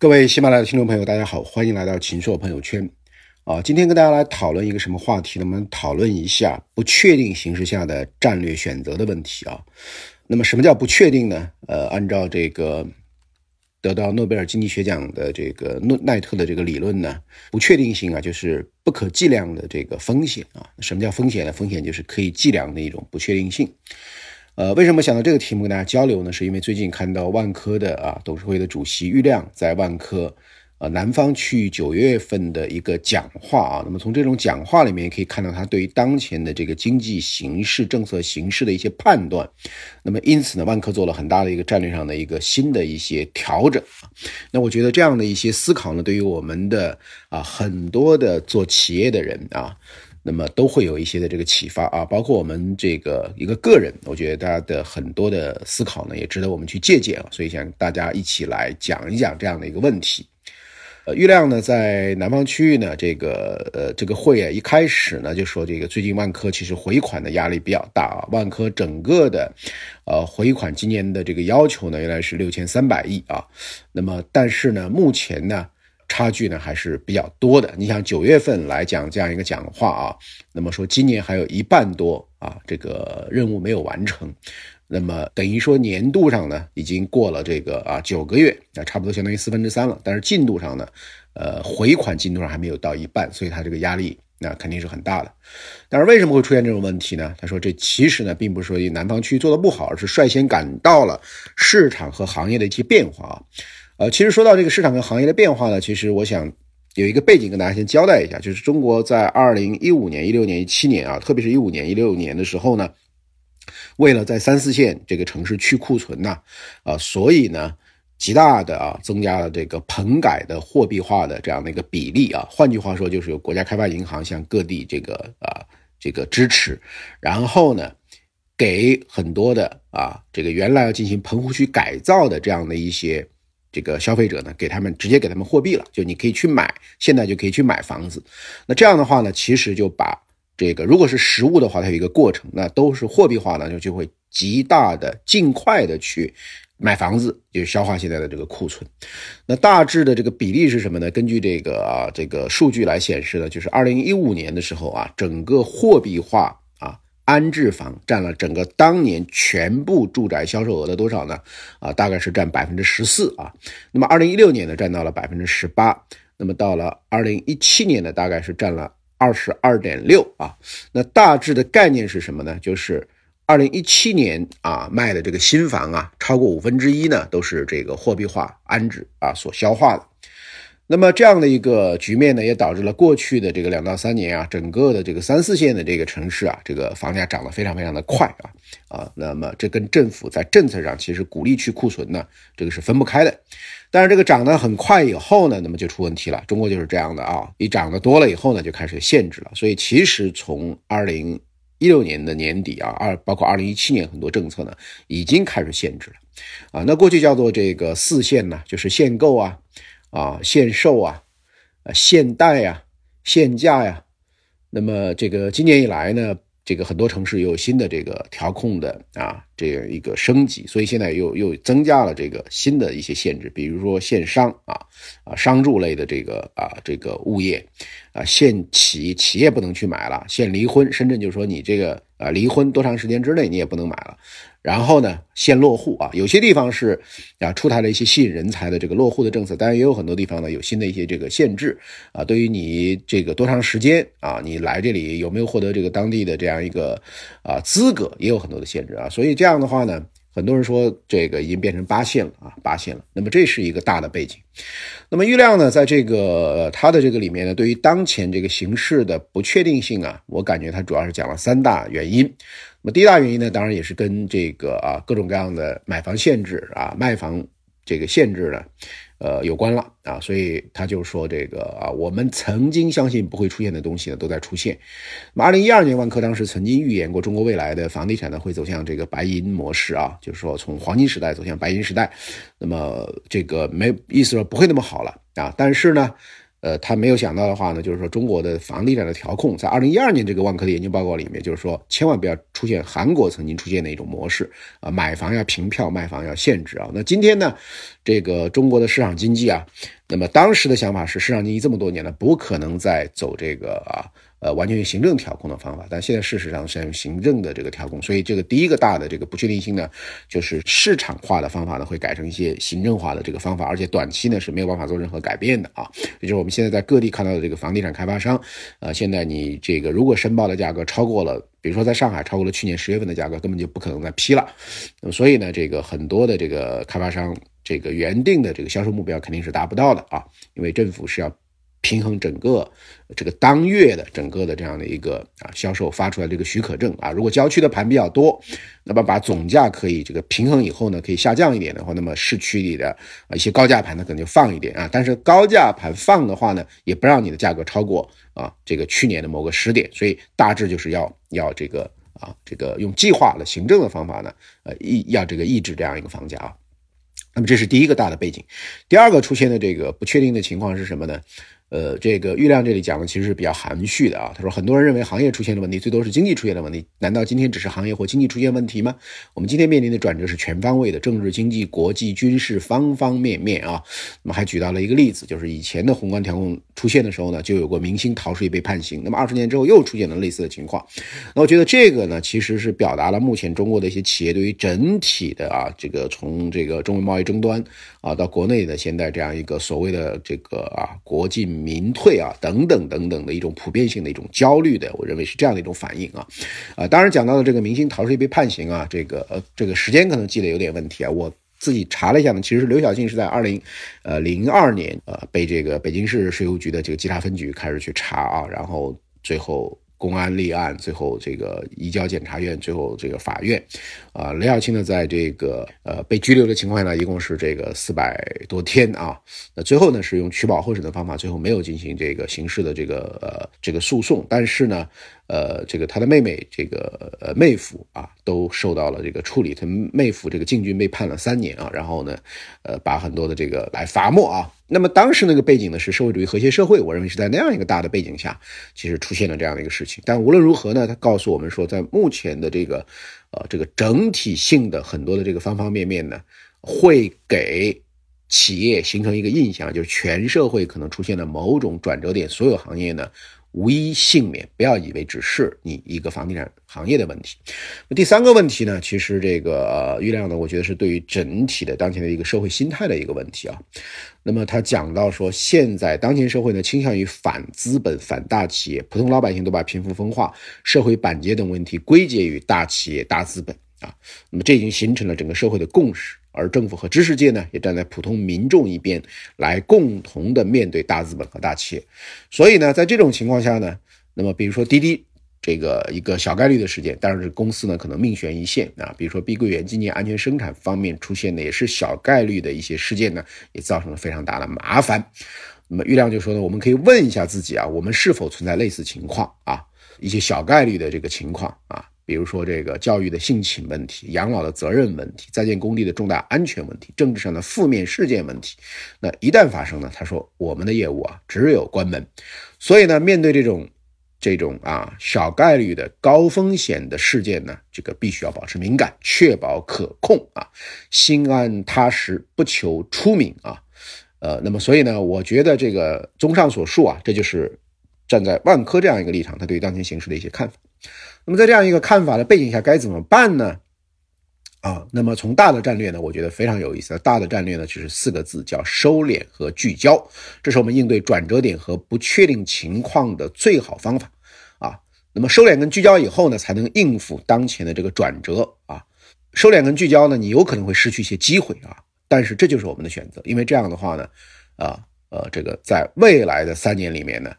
各位喜马拉雅的听众朋友，大家好，欢迎来到秦朔朋友圈。啊，今天跟大家来讨论一个什么话题呢？我们讨论一下不确定形势下的战略选择的问题啊。那么，什么叫不确定呢？呃，按照这个得到诺贝尔经济学奖的这个诺奈特的这个理论呢，不确定性啊，就是不可计量的这个风险啊。什么叫风险呢？风险就是可以计量的一种不确定性。呃，为什么想到这个题目跟大家交流呢？是因为最近看到万科的啊董事会的主席郁亮在万科，呃南方区九月份的一个讲话啊。那么从这种讲话里面可以看到他对于当前的这个经济形势、政策形势的一些判断。那么因此呢，万科做了很大的一个战略上的一个新的一些调整啊。那我觉得这样的一些思考呢，对于我们的啊很多的做企业的人啊。那么都会有一些的这个启发啊，包括我们这个一个个人，我觉得大家的很多的思考呢，也值得我们去借鉴啊。所以想大家一起来讲一讲这样的一个问题。呃，郁亮呢在南方区域呢，这个呃这个会啊一开始呢就说这个最近万科其实回款的压力比较大啊，万科整个的呃回款今年的这个要求呢原来是六千三百亿啊，那么但是呢目前呢。差距呢还是比较多的。你想九月份来讲这样一个讲话啊，那么说今年还有一半多啊，这个任务没有完成，那么等于说年度上呢已经过了这个啊九个月，那差不多相当于四分之三了。但是进度上呢，呃回款进度上还没有到一半，所以它这个压力那肯定是很大的。但是为什么会出现这种问题呢？他说这其实呢并不是说南方区域做的不好，而是率先感到了市场和行业的一些变化啊。呃，其实说到这个市场跟行业的变化呢，其实我想有一个背景跟大家先交代一下，就是中国在二零一五年、一六年、一七年啊，特别是一五年、一六年的时候呢，为了在三四线这个城市去库存呐，啊，所以呢，极大的啊增加了这个棚改的货币化的这样的一个比例啊，换句话说，就是由国家开发银行向各地这个啊这个支持，然后呢，给很多的啊这个原来要进行棚户区改造的这样的一些。这个消费者呢，给他们直接给他们货币了，就你可以去买，现在就可以去买房子。那这样的话呢，其实就把这个如果是实物的话，它有一个过程，那都是货币化呢，就就会极大的尽快的去买房子，就消化现在的这个库存。那大致的这个比例是什么呢？根据这个这个数据来显示呢，就是二零一五年的时候啊，整个货币化。安置房占了整个当年全部住宅销售额的多少呢？啊，大概是占百分之十四啊。那么二零一六年呢，占到了百分之十八。那么到了二零一七年呢，大概是占了二十二点六啊。那大致的概念是什么呢？就是二零一七年啊卖的这个新房啊，超过五分之一呢都是这个货币化安置啊所消化的。那么这样的一个局面呢，也导致了过去的这个两到三年啊，整个的这个三四线的这个城市啊，这个房价涨得非常非常的快啊啊。那么这跟政府在政策上其实鼓励去库存呢，这个是分不开的。但是这个涨得很快以后呢，那么就出问题了。中国就是这样的啊，一涨得多了以后呢，就开始限制了。所以其实从二零一六年的年底啊，二包括二零一七年很多政策呢，已经开始限制了啊。那过去叫做这个四限呢，就是限购啊。啊，限售啊，啊，限贷呀，限价呀，那么这个今年以来呢，这个很多城市有新的这个调控的啊，这样一个升级，所以现在又又增加了这个新的一些限制，比如说限商啊，啊，商住类的这个啊，这个物业。啊，限企企业不能去买了，限离婚，深圳就说你这个啊，离婚多长时间之内你也不能买了。然后呢，先落户啊，有些地方是啊出台了一些吸引人才的这个落户的政策，当然也有很多地方呢有新的一些这个限制啊，对于你这个多长时间啊，你来这里有没有获得这个当地的这样一个啊资格，也有很多的限制啊，所以这样的话呢，很多人说这个已经变成八线了啊，八线了。那么这是一个大的背景。那么郁亮呢，在这个他的这个里面呢，对于当前这个形势的不确定性啊，我感觉他主要是讲了三大原因。那么第一大原因呢，当然也是跟这个啊各种各样的买房限制啊卖房这个限制呢，呃有关了啊，所以他就说这个啊我们曾经相信不会出现的东西呢都在出现。那么二零一二年万科当时曾经预言过中国未来的房地产呢会走向这个白银模式啊，就是说从黄金时代走向白银时代。那么这个没意思说不会那么好了啊，但是呢。呃，他没有想到的话呢，就是说中国的房地产的调控，在二零一二年这个万科的研究报告里面，就是说千万不要出现韩国曾经出现的一种模式啊，买房要凭票，卖房要限制啊。那今天呢，这个中国的市场经济啊，那么当时的想法是，市场经济这么多年了，不可能再走这个啊。呃，完全用行政调控的方法，但现在事实上是用行政的这个调控，所以这个第一个大的这个不确定性呢，就是市场化的方法呢会改成一些行政化的这个方法，而且短期呢是没有办法做任何改变的啊。也就是我们现在在各地看到的这个房地产开发商，呃，现在你这个如果申报的价格超过了，比如说在上海超过了去年十月份的价格，根本就不可能再批了。那么所以呢，这个很多的这个开发商这个原定的这个销售目标肯定是达不到的啊，因为政府是要。平衡整个这个当月的整个的这样的一个啊销售发出来这个许可证啊，如果郊区的盘比较多，那么把总价可以这个平衡以后呢，可以下降一点的话，那么市区里的啊一些高价盘呢可能就放一点啊，但是高价盘放的话呢，也不让你的价格超过啊这个去年的某个时点，所以大致就是要要这个啊这个用计划的行政的方法呢，呃抑要这个抑制这样一个房价啊，那么这是第一个大的背景，第二个出现的这个不确定的情况是什么呢？呃，这个郁亮这里讲的其实是比较含蓄的啊。他说，很多人认为行业出现了问题，最多是经济出现了问题。难道今天只是行业或经济出现问题吗？我们今天面临的转折是全方位的，政治、经济、国际、军事方方面面啊。那么还举到了一个例子，就是以前的宏观调控出现的时候呢，就有过明星逃税被判刑。那么二十年之后又出现了类似的情况。那我觉得这个呢，其实是表达了目前中国的一些企业对于整体的啊，这个从这个中美贸易争端啊到国内的现在这样一个所谓的这个啊国进。民退啊，等等等等的一种普遍性的一种焦虑的，我认为是这样的一种反应啊，啊，当然讲到了这个明星逃税被判刑啊，这个呃，这个时间可能记得有点问题啊，我自己查了一下呢，其实刘晓庆是在二零呃零二年呃被这个北京市税务局的这个稽查分局开始去查啊，然后最后。公安立案，最后这个移交检察院，最后这个法院，啊，雷晓庆呢，在这个呃被拘留的情况下呢，一共是这个四百多天啊，那最后呢是用取保候审的方法，最后没有进行这个刑事的这个呃这个诉讼，但是呢。呃，这个他的妹妹，这个呃妹夫啊，都受到了这个处理。他妹夫这个禁军被判了三年啊，然后呢，呃，把很多的这个来罚没啊。那么当时那个背景呢是社会主义和谐社会，我认为是在那样一个大的背景下，其实出现了这样的一个事情。但无论如何呢，他告诉我们说，在目前的这个呃这个整体性的很多的这个方方面面呢，会给企业形成一个印象，就是全社会可能出现了某种转折点，所有行业呢。无一幸免，不要以为只是你一个房地产行业的问题。那第三个问题呢？其实这个郁亮呢，我觉得是对于整体的当前的一个社会心态的一个问题啊。那么他讲到说，现在当前社会呢，倾向于反资本、反大企业，普通老百姓都把贫富分化、社会板结等问题归结于大企业、大资本啊。那么这已经形成了整个社会的共识。而政府和知识界呢，也站在普通民众一边，来共同的面对大资本和大企业。所以呢，在这种情况下呢，那么比如说滴滴这个一个小概率的事件，当然是公司呢可能命悬一线啊。比如说碧桂园今年安全生产方面出现的也是小概率的一些事件呢，也造成了非常大的麻烦。那么郁亮就说呢，我们可以问一下自己啊，我们是否存在类似情况啊？一些小概率的这个情况啊？比如说这个教育的性侵问题、养老的责任问题、在建工地的重大安全问题、政治上的负面事件问题，那一旦发生呢？他说我们的业务啊只有关门。所以呢，面对这种这种啊小概率的高风险的事件呢，这个必须要保持敏感，确保可控啊，心安踏实，不求出名啊。呃，那么所以呢，我觉得这个综上所述啊，这就是站在万科这样一个立场，他对于当前形势的一些看法。那么在这样一个看法的背景下，该怎么办呢？啊，那么从大的战略呢，我觉得非常有意思。大的战略呢，就是四个字，叫收敛和聚焦。这是我们应对转折点和不确定情况的最好方法啊。那么收敛跟聚焦以后呢，才能应付当前的这个转折啊。收敛跟聚焦呢，你有可能会失去一些机会啊，但是这就是我们的选择，因为这样的话呢，啊呃，这个在未来的三年里面呢。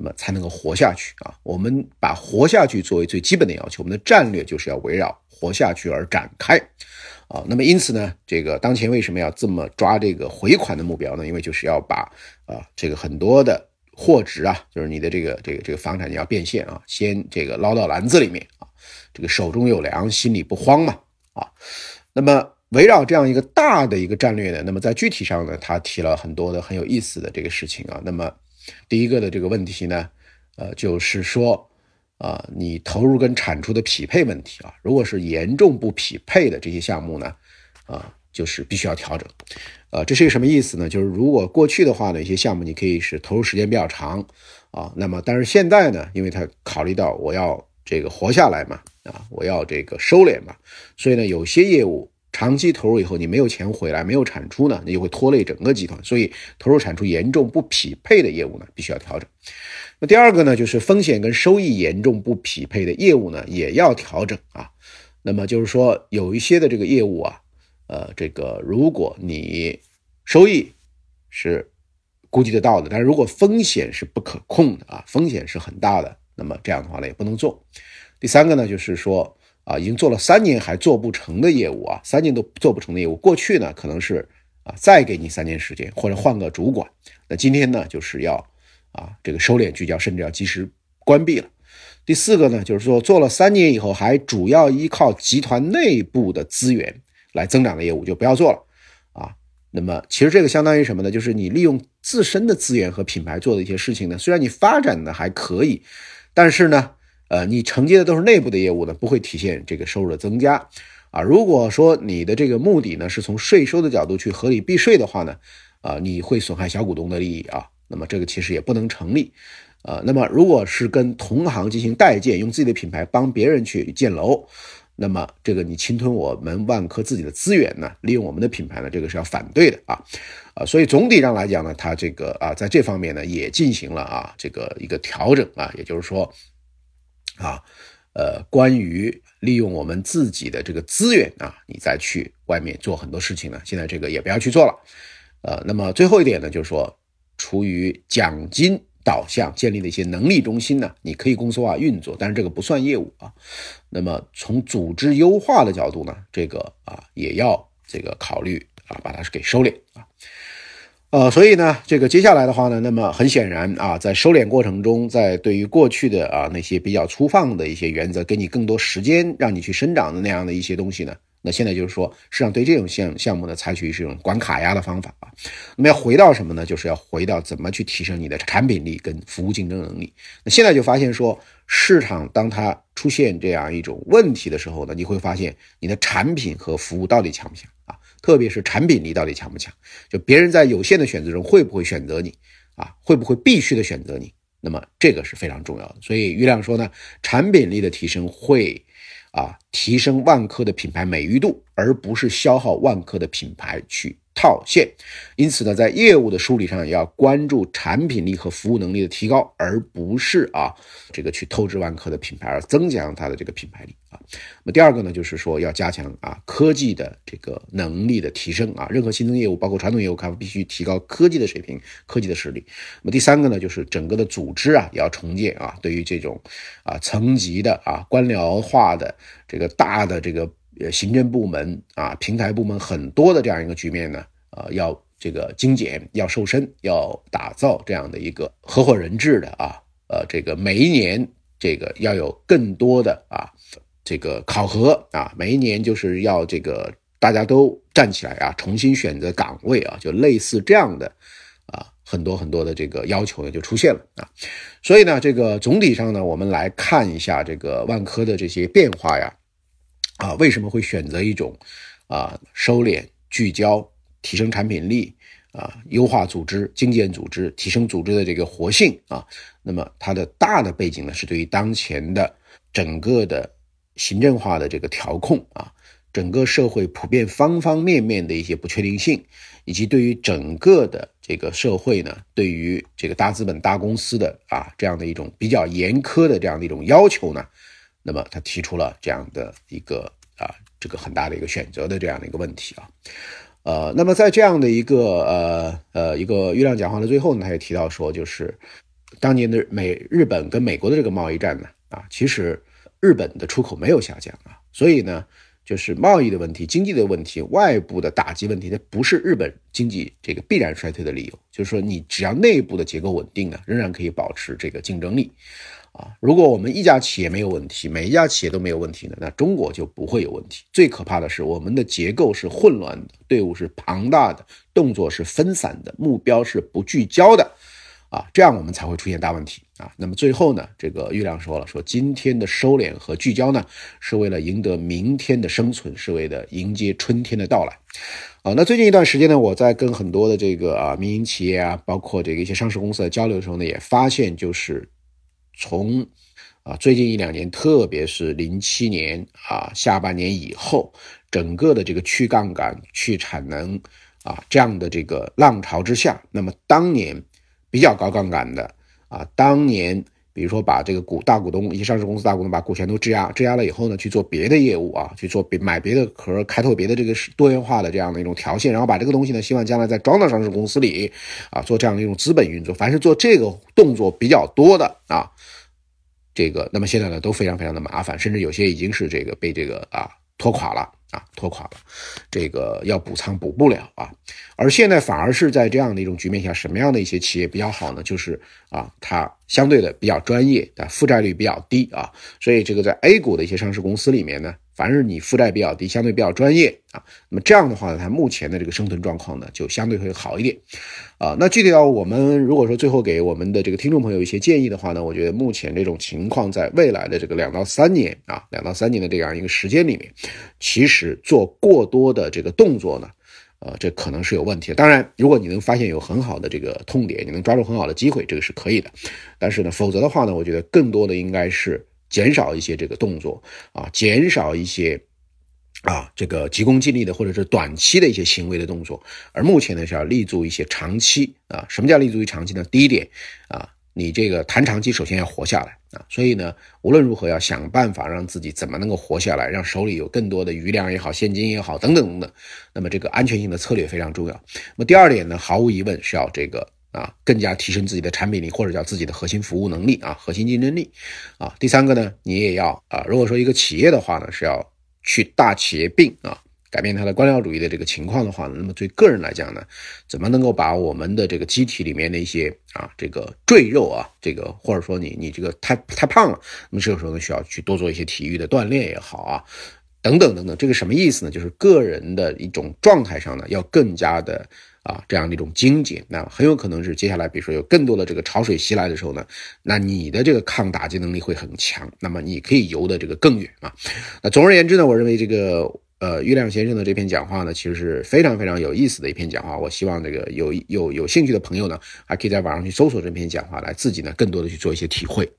那么才能够活下去啊！我们把活下去作为最基本的要求，我们的战略就是要围绕活下去而展开啊。那么因此呢，这个当前为什么要这么抓这个回款的目标呢？因为就是要把啊这个很多的货值啊，就是你的这个这个这个房产你要变现啊，先这个捞到篮子里面啊，这个手中有粮，心里不慌嘛啊。那么围绕这样一个大的一个战略呢，那么在具体上呢，他提了很多的很有意思的这个事情啊。那么第一个的这个问题呢，呃，就是说啊，你投入跟产出的匹配问题啊，如果是严重不匹配的这些项目呢，啊，就是必须要调整。呃，这是一个什么意思呢？就是如果过去的话呢，一些项目你可以是投入时间比较长啊，那么但是现在呢，因为它考虑到我要这个活下来嘛，啊，我要这个收敛嘛，所以呢，有些业务长期投入以后你没有钱回来，没有产出呢，你就会拖累整个集团。所以投入产出严重不匹配的业务呢，必须要调整。那第二个呢，就是风险跟收益严重不匹配的业务呢，也要调整啊。那么就是说，有一些的这个业务啊。呃，这个如果你收益是估计得到的，但是如果风险是不可控的啊，风险是很大的，那么这样的话呢也不能做。第三个呢，就是说啊，已经做了三年还做不成的业务啊，三年都做不成的业务，过去呢可能是啊再给你三年时间或者换个主管，那今天呢就是要啊这个收敛聚焦，甚至要及时关闭了。第四个呢，就是说做了三年以后还主要依靠集团内部的资源。来增长的业务就不要做了，啊，那么其实这个相当于什么呢？就是你利用自身的资源和品牌做的一些事情呢，虽然你发展的还可以，但是呢，呃，你承接的都是内部的业务呢，不会体现这个收入的增加，啊，如果说你的这个目的呢是从税收的角度去合理避税的话呢，啊，你会损害小股东的利益啊，那么这个其实也不能成立，呃，那么如果是跟同行进行代建，用自己的品牌帮别人去建楼。那么这个你侵吞我们万科自己的资源呢？利用我们的品牌呢？这个是要反对的啊，啊，所以总体上来讲呢，它这个啊，在这方面呢也进行了啊这个一个调整啊，也就是说，啊，呃，关于利用我们自己的这个资源啊，你再去外面做很多事情呢，现在这个也不要去做了，呃，那么最后一点呢，就是说，出于奖金。导向建立的一些能力中心呢，你可以公司化运作，但是这个不算业务啊。那么从组织优化的角度呢，这个啊也要这个考虑啊，把它给收敛啊。呃，所以呢，这个接下来的话呢，那么很显然啊，在收敛过程中，在对于过去的啊那些比较粗放的一些原则，给你更多时间让你去生长的那样的一些东西呢。那现在就是说，市场对这种项项目呢，采取是一种管卡压的方法啊。那么要回到什么呢？就是要回到怎么去提升你的产品力跟服务竞争能力。那现在就发现说，市场当它出现这样一种问题的时候呢，你会发现你的产品和服务到底强不强？特别是产品力到底强不强？就别人在有限的选择中会不会选择你啊？会不会必须的选择你？那么这个是非常重要的。所以于亮说呢，产品力的提升会。啊，提升万科的品牌美誉度，而不是消耗万科的品牌去。套现，因此呢，在业务的梳理上，也要关注产品力和服务能力的提高，而不是啊这个去透支万科的品牌，而增强它的这个品牌力啊。那么第二个呢，就是说要加强啊科技的这个能力的提升啊，任何新增业务，包括传统业务，开发必须提高科技的水平、科技的实力。那么第三个呢，就是整个的组织啊也要重建啊，对于这种啊层级的啊官僚化的这个大的这个。呃，行政部门啊，平台部门很多的这样一个局面呢，呃，要这个精简，要瘦身，要打造这样的一个合伙人制的啊，呃，这个每一年这个要有更多的啊，这个考核啊，每一年就是要这个大家都站起来啊，重新选择岗位啊，就类似这样的啊，很多很多的这个要求呢就出现了啊，所以呢，这个总体上呢，我们来看一下这个万科的这些变化呀。啊，为什么会选择一种啊收敛、聚焦、提升产品力啊、优化组织、精简组织、提升组织的这个活性啊？那么它的大的背景呢，是对于当前的整个的行政化的这个调控啊，整个社会普遍方方面面的一些不确定性，以及对于整个的这个社会呢，对于这个大资本、大公司的啊这样的一种比较严苛的这样的一种要求呢？那么他提出了这样的一个啊，这个很大的一个选择的这样的一个问题啊，呃，那么在这样的一个呃呃一个月亮讲话的最后呢，他也提到说，就是当年的美日本跟美国的这个贸易战呢，啊，其实日本的出口没有下降啊，所以呢，就是贸易的问题、经济的问题、外部的打击问题，它不是日本经济这个必然衰退的理由，就是说你只要内部的结构稳定呢，仍然可以保持这个竞争力。啊，如果我们一家企业没有问题，每一家企业都没有问题呢，那中国就不会有问题。最可怕的是，我们的结构是混乱的，队伍是庞大的，动作是分散的，目标是不聚焦的，啊，这样我们才会出现大问题啊。那么最后呢，这个玉亮说了，说今天的收敛和聚焦呢，是为了赢得明天的生存，是为了迎接春天的到来。啊，那最近一段时间呢，我在跟很多的这个啊民营企业啊，包括这个一些上市公司的交流的时候呢，也发现就是从啊最近一两年，特别是零七年啊下半年以后，整个的这个去杠杆、去产能啊这样的这个浪潮之下，那么当年。比较高杠杆的啊，当年比如说把这个股大股东一些上市公司大股东把股权都质押，质押了以后呢，去做别的业务啊，去做别买别的壳，开拓别的这个多元化的这样的一种条线，然后把这个东西呢，希望将来再装到上市公司里啊，做这样的一种资本运作。凡是做这个动作比较多的啊，这个那么现在呢都非常非常的麻烦，甚至有些已经是这个被这个啊拖垮了。啊，拖垮了，这个要补仓补不了啊，而现在反而是在这样的一种局面下，什么样的一些企业比较好呢？就是啊，它相对的比较专业，啊负债率比较低啊，所以这个在 A 股的一些上市公司里面呢。凡是你负债比较低，相对比较专业啊，那么这样的话呢，它目前的这个生存状况呢，就相对会好一点，啊，那具体到我们如果说最后给我们的这个听众朋友一些建议的话呢，我觉得目前这种情况，在未来的这个两到三年啊，两到三年的这样一个时间里面，其实做过多的这个动作呢，呃，这可能是有问题的。当然，如果你能发现有很好的这个痛点，你能抓住很好的机会，这个是可以的。但是呢，否则的话呢，我觉得更多的应该是。减少一些这个动作啊，减少一些啊这个急功近利的或者是短期的一些行为的动作，而目前呢是要立足一些长期啊。什么叫立足于长期呢？第一点啊，你这个谈长期，首先要活下来啊。所以呢，无论如何要想办法让自己怎么能够活下来，让手里有更多的余粮也好，现金也好，等等等等。那么这个安全性的策略非常重要。那么第二点呢，毫无疑问是要这个。啊，更加提升自己的产品力，或者叫自己的核心服务能力啊，核心竞争力啊。第三个呢，你也要啊，如果说一个企业的话呢，是要去大企业病啊，改变它的官僚主义的这个情况的话呢，那么对个人来讲呢，怎么能够把我们的这个机体里面的一些啊，这个赘肉啊，这个或者说你你这个太太胖了，那么这个时候呢，需要去多做一些体育的锻炼也好啊，等等等等，这个什么意思呢？就是个人的一种状态上呢，要更加的。啊，这样的一种精简，那很有可能是接下来，比如说有更多的这个潮水袭来的时候呢，那你的这个抗打击能力会很强，那么你可以游的这个更远啊。那总而言之呢，我认为这个呃，月亮先生的这篇讲话呢，其实是非常非常有意思的一篇讲话。我希望这个有有有兴趣的朋友呢，还可以在网上去搜索这篇讲话，来自己呢更多的去做一些体会。